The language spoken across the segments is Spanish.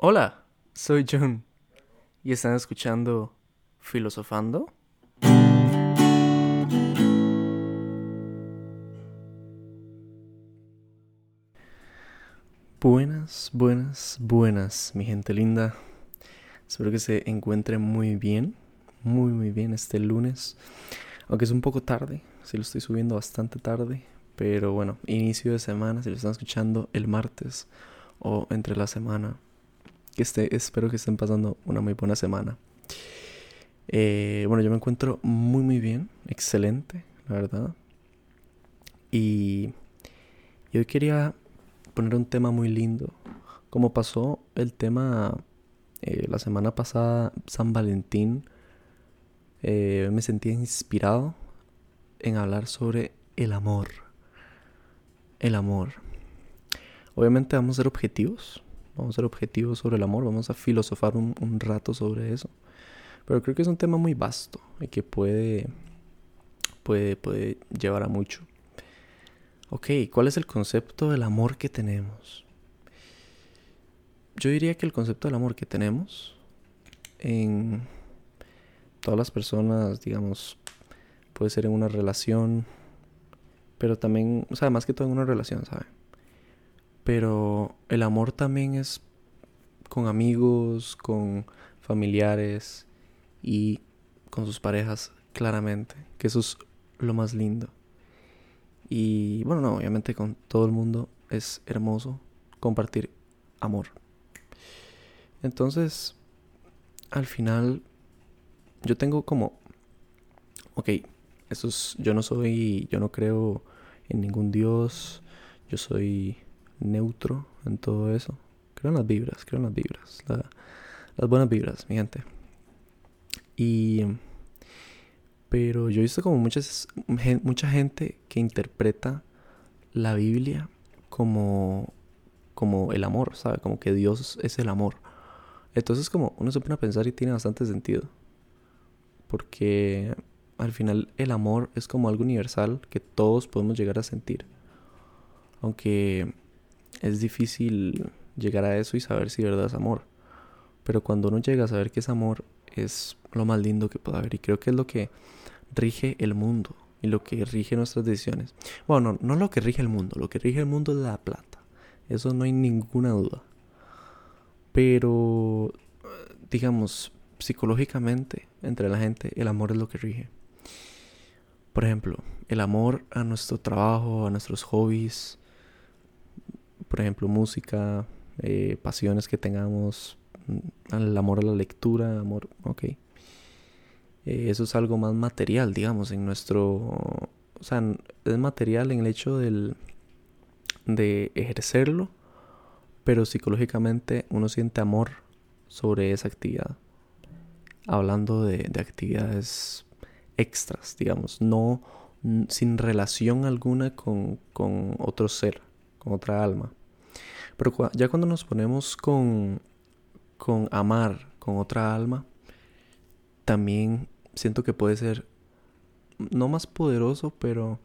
Hola, soy John y están escuchando Filosofando. Buenas, buenas, buenas, mi gente linda. Espero que se encuentren muy bien, muy, muy bien este lunes. Aunque es un poco tarde, si lo estoy subiendo bastante tarde. Pero bueno, inicio de semana, si lo están escuchando el martes o entre la semana. Que esté, espero que estén pasando una muy buena semana. Eh, bueno, yo me encuentro muy, muy bien, excelente, la verdad. Y, y hoy quería poner un tema muy lindo. Como pasó el tema eh, la semana pasada, San Valentín, eh, me sentía inspirado en hablar sobre el amor. El amor. Obviamente vamos a ser objetivos. Vamos a ser objetivos sobre el amor. Vamos a filosofar un, rato sobre eso. Pero creo que es un tema muy vasto y que puede, puede, puede llevar a mucho. Ok, ¿cuál es el concepto del amor que tenemos? Yo diría que el concepto del amor que tenemos en todas las personas, digamos, puede ser en una relación, pero también, o sea, más que todo en una relación, ¿sabe? Pero el amor también es con amigos, con familiares y con sus parejas, claramente, que eso es lo más lindo. Y bueno, no, obviamente con todo el mundo es hermoso compartir amor. Entonces, al final, yo tengo como, ok, eso es, yo no soy, yo no creo en ningún dios, yo soy neutro en todo eso. Creo en las vibras, creo en las vibras, las buenas vibras, mi gente. Y pero yo he visto como muchas, mucha gente que interpreta la Biblia como, como el amor, ¿sabe? Como que Dios es el amor. Entonces como uno se pone a pensar y tiene bastante sentido. Porque al final el amor es como algo universal que todos podemos llegar a sentir. Aunque es difícil llegar a eso y saber si verdad es amor. Pero cuando uno llega a saber que es amor, es lo más lindo que puede haber. Y creo que es lo que rige el mundo y lo que rige nuestras decisiones. Bueno, no, no lo que rige el mundo, lo que rige el mundo es la plata. Eso no hay ninguna duda. Pero, digamos, psicológicamente, entre la gente, el amor es lo que rige. Por ejemplo, el amor a nuestro trabajo, a nuestros hobbies, por ejemplo, música, eh, pasiones que tengamos, mm, el amor a la lectura, amor, ok. Eh, eso es algo más material, digamos, en nuestro... O sea, es material en el hecho del, de ejercerlo, pero psicológicamente uno siente amor sobre esa actividad. Hablando de, de actividades extras, digamos, no sin relación alguna con, con otro ser, con otra alma. Pero ya cuando nos ponemos con, con amar con otra alma, también siento que puede ser no más poderoso, pero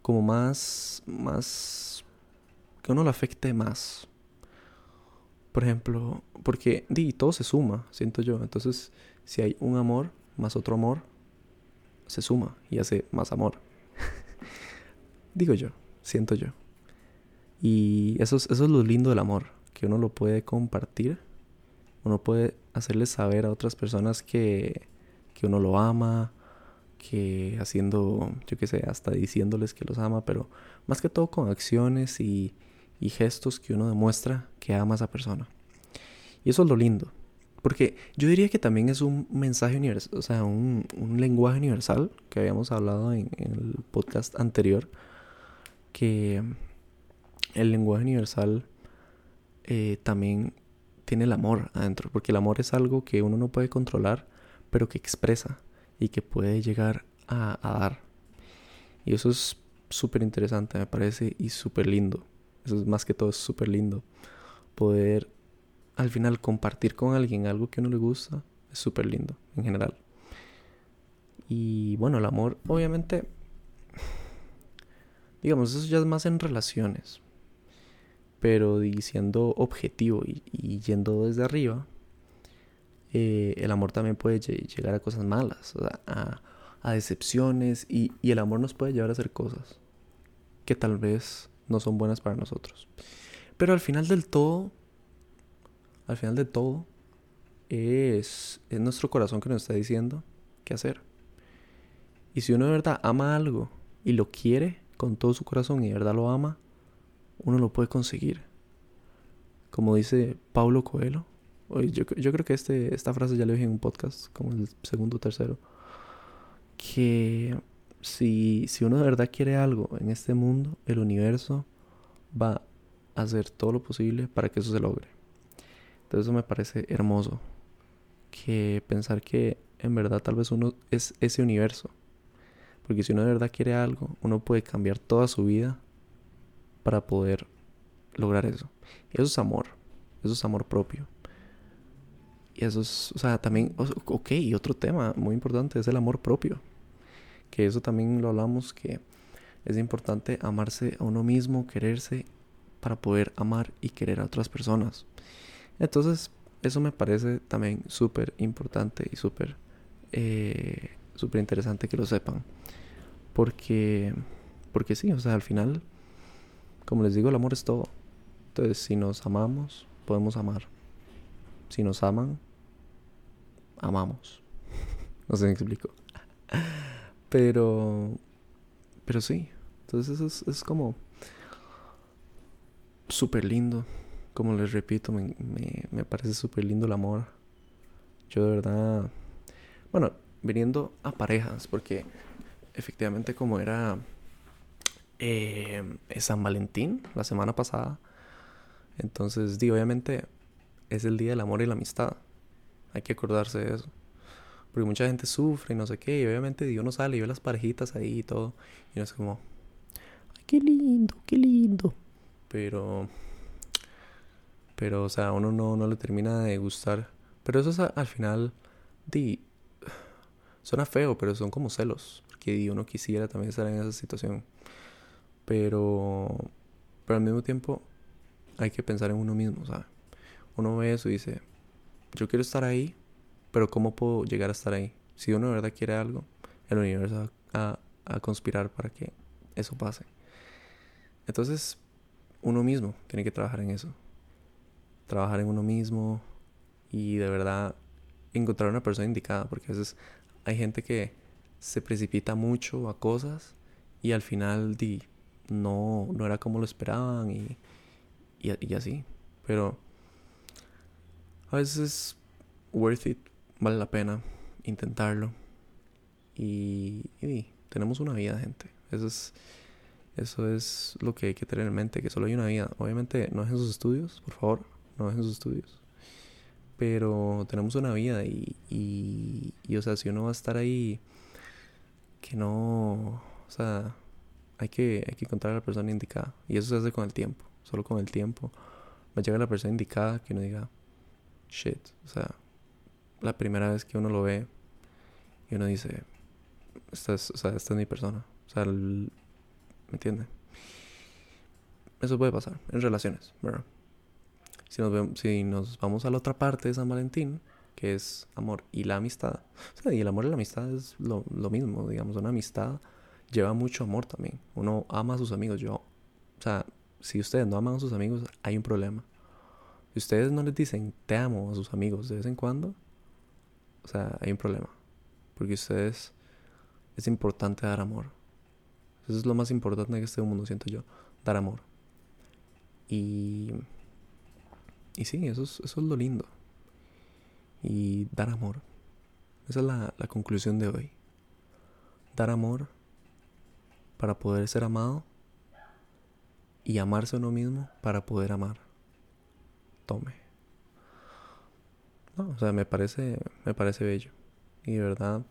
como más, más, que uno lo afecte más. Por ejemplo, porque di, todo se suma, siento yo. Entonces, si hay un amor más otro amor, se suma y hace más amor. Digo yo, siento yo. Y eso es, eso es lo lindo del amor, que uno lo puede compartir, uno puede hacerle saber a otras personas que, que uno lo ama, que haciendo, yo qué sé, hasta diciéndoles que los ama, pero más que todo con acciones y, y gestos que uno demuestra que ama a esa persona. Y eso es lo lindo. Porque yo diría que también es un mensaje universal, o sea, un, un lenguaje universal que habíamos hablado en, el podcast anterior, que el lenguaje universal eh, también tiene el amor adentro, porque el amor es algo que uno no puede controlar, pero que expresa y que puede llegar a, dar. Y eso es súper interesante, me parece, y súper lindo. Eso es más que todo, súper lindo. Poder al final compartir con alguien algo que a uno le gusta es súper lindo en general. Y bueno, el amor, obviamente, digamos, eso ya es más en relaciones. Pero diciendo objetivo y, yendo desde arriba, eh, el amor también puede llegar a cosas malas, a, a decepciones y, y el amor nos puede llevar a hacer cosas que tal vez no son buenas para nosotros. Pero al final del todo, al final de todo, es, es nuestro corazón que nos está diciendo qué hacer. Y si uno de verdad ama algo y lo quiere con todo su corazón y de verdad lo ama, uno lo puede conseguir. Como dice Paulo Coelho, yo, yo creo que este, esta frase ya la dije en un podcast, como el segundo o tercero, que si, si uno de verdad quiere algo en este mundo, el universo va a hacer todo lo posible para que eso se logre. Entonces eso me parece hermoso. Que pensar que en verdad tal vez uno es ese universo. Porque si uno de verdad quiere algo, uno puede cambiar toda su vida para poder lograr eso. Eso es amor. Eso es amor propio. Y eso es, o sea, también, ok, otro tema muy importante es el amor propio que eso también lo hablamos, que es importante amarse a uno mismo, quererse para poder amar y querer a otras personas. Entonces, eso me parece también súper importante y súper eh, súper interesante que lo sepan. Porque, porque sí, o sea, al final, como les digo, el amor es todo. Entonces, si nos amamos, podemos amar. Si nos aman, amamos. no sé me explico. Pero, pero sí, entonces es, es como súper lindo. Como les repito, me, me, parece súper lindo el amor. Yo de verdad, bueno, viniendo a parejas, porque efectivamente como era eh, San Valentín la semana pasada, entonces, di, obviamente es el día del amor y la amistad. Hay que acordarse de eso. Porque mucha gente sufre y no sé qué. Y obviamente Dios no sale y ve las parejitas ahí y todo. Y no es como, ay, qué lindo, qué lindo. Pero, pero, o sea, uno no, no le termina de gustar. Pero eso es al final, di, suena feo, pero son como celos. Porque uno quisiera también estar en esa situación. Pero, pero al mismo tiempo, hay que pensar en uno mismo, ¿sabes? Uno ve eso y dice, yo quiero estar ahí, pero ¿cómo puedo llegar a estar ahí? Si uno de verdad quiere algo, el universo va a, conspirar para que eso pase. Entonces, uno mismo tiene que trabajar en eso. Trabajar en uno mismo y de verdad encontrar una persona indicada, porque a veces hay gente que se precipita mucho a cosas y al final di, no, no era como lo esperaban y, y, y así. Pero a veces es worth it vale la pena intentarlo. Y, tenemos una vida, gente. Eso es, eso es lo que hay que tener en mente, que solo hay una vida. Obviamente no es en sus estudios, por favor, no es en sus estudios. Pero tenemos una vida y, y, y, o sea, si uno va a estar ahí, que no, o sea, hay que, hay que encontrar a la persona indicada. Y eso se hace con el tiempo, solo con el tiempo. Me llega la persona indicada que uno diga, shit, o sea, la primera vez que uno lo ve y uno dice, esta es, o sea, esta es mi persona. O sea, ¿me entiende? Eso puede pasar en relaciones, ¿verdad? Si nos, vemos, si nos vamos a la otra parte de San Valentín, que es amor y la amistad. O sea, y el amor y la amistad es lo, lo mismo, digamos, una amistad lleva mucho amor también. Uno ama a sus amigos. Yo, o sea, si ustedes no aman a sus amigos, hay un problema. Si ustedes no les dicen te amo a sus amigos de vez en cuando, o sea, hay un problema. Porque ustedes es importante dar amor. Eso es lo más importante que este mundo, siento yo. Dar amor. Y. Y sí, eso es, eso es lo lindo. Y dar amor. Esa es la, la conclusión de hoy. Dar amor para poder ser amado y amarse a uno mismo para poder amar. Tome o sea, me parece, me parece bello. Y de verdad,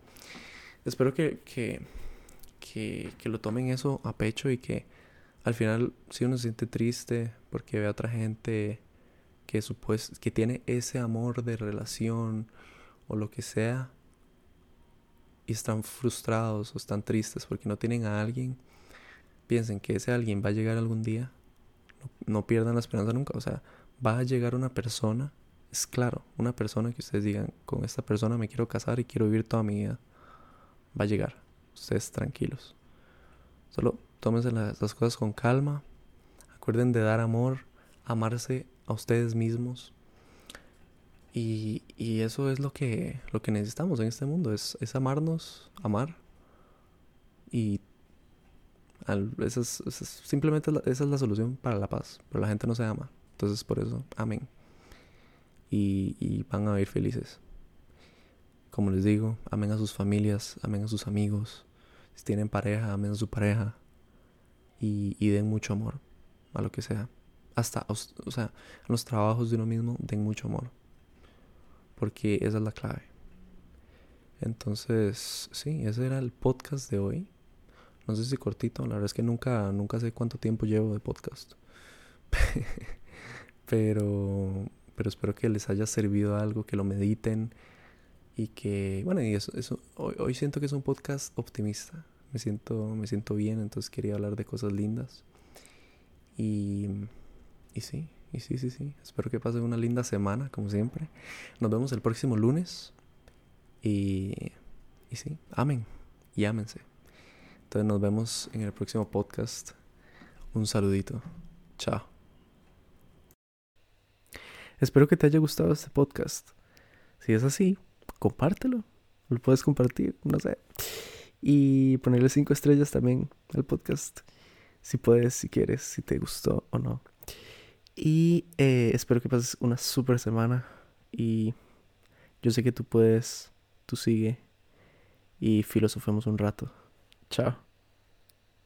espero que, que, que, lo tomen eso a pecho y que al final, si uno se siente triste porque ve a otra gente que, que tiene ese amor de relación o lo que sea, y están frustrados o están tristes porque no tienen a alguien, piensen que ese alguien va a llegar algún día, no pierdan la esperanza nunca. O sea, va a llegar una persona, es claro, una persona que ustedes digan, con esta persona me quiero casar y quiero vivir toda mi vida. Va a llegar. Ustedes tranquilos. Solo tómense las, las cosas con calma. Acuerden de dar amor, amarse a ustedes mismos. Y, y, eso es lo que, lo que necesitamos en este mundo, es, es amarnos, amar. Y esa es, simplemente esa es la solución para la paz. Pero la gente no se ama. Entonces por eso, amén. Y, van a vivir felices. Como les digo, amen a sus familias, amen a sus amigos. Si tienen pareja, amen a su pareja. Y, y den mucho amor a lo que sea. Hasta, o sea, en los trabajos de uno mismo, den mucho amor. Porque esa es la clave. Entonces, sí, ese era el podcast de hoy. No sé si cortito, la verdad es que nunca, nunca sé cuánto tiempo llevo de podcast. pero, pero espero que les haya servido algo, que lo mediten y que, bueno, y eso, hoy, hoy, siento que es un podcast optimista. Me siento, me siento bien, entonces quería hablar de cosas lindas. Y, y sí, y sí, sí, sí. Espero que pasen una linda semana, como siempre. Nos vemos el próximo lunes. Y, y sí, amen y ámense. Entonces nos vemos en el próximo podcast. Un saludito. Chao. Espero que te haya gustado este podcast. Si es así, compártelo. Lo puedes compartir, no sé. Y ponerle cinco estrellas también al podcast. Si puedes, si quieres, si te gustó o no. Y eh, espero que pases una super semana. Y yo sé que tú puedes, tú sigue. Y filosofemos un rato. Chao.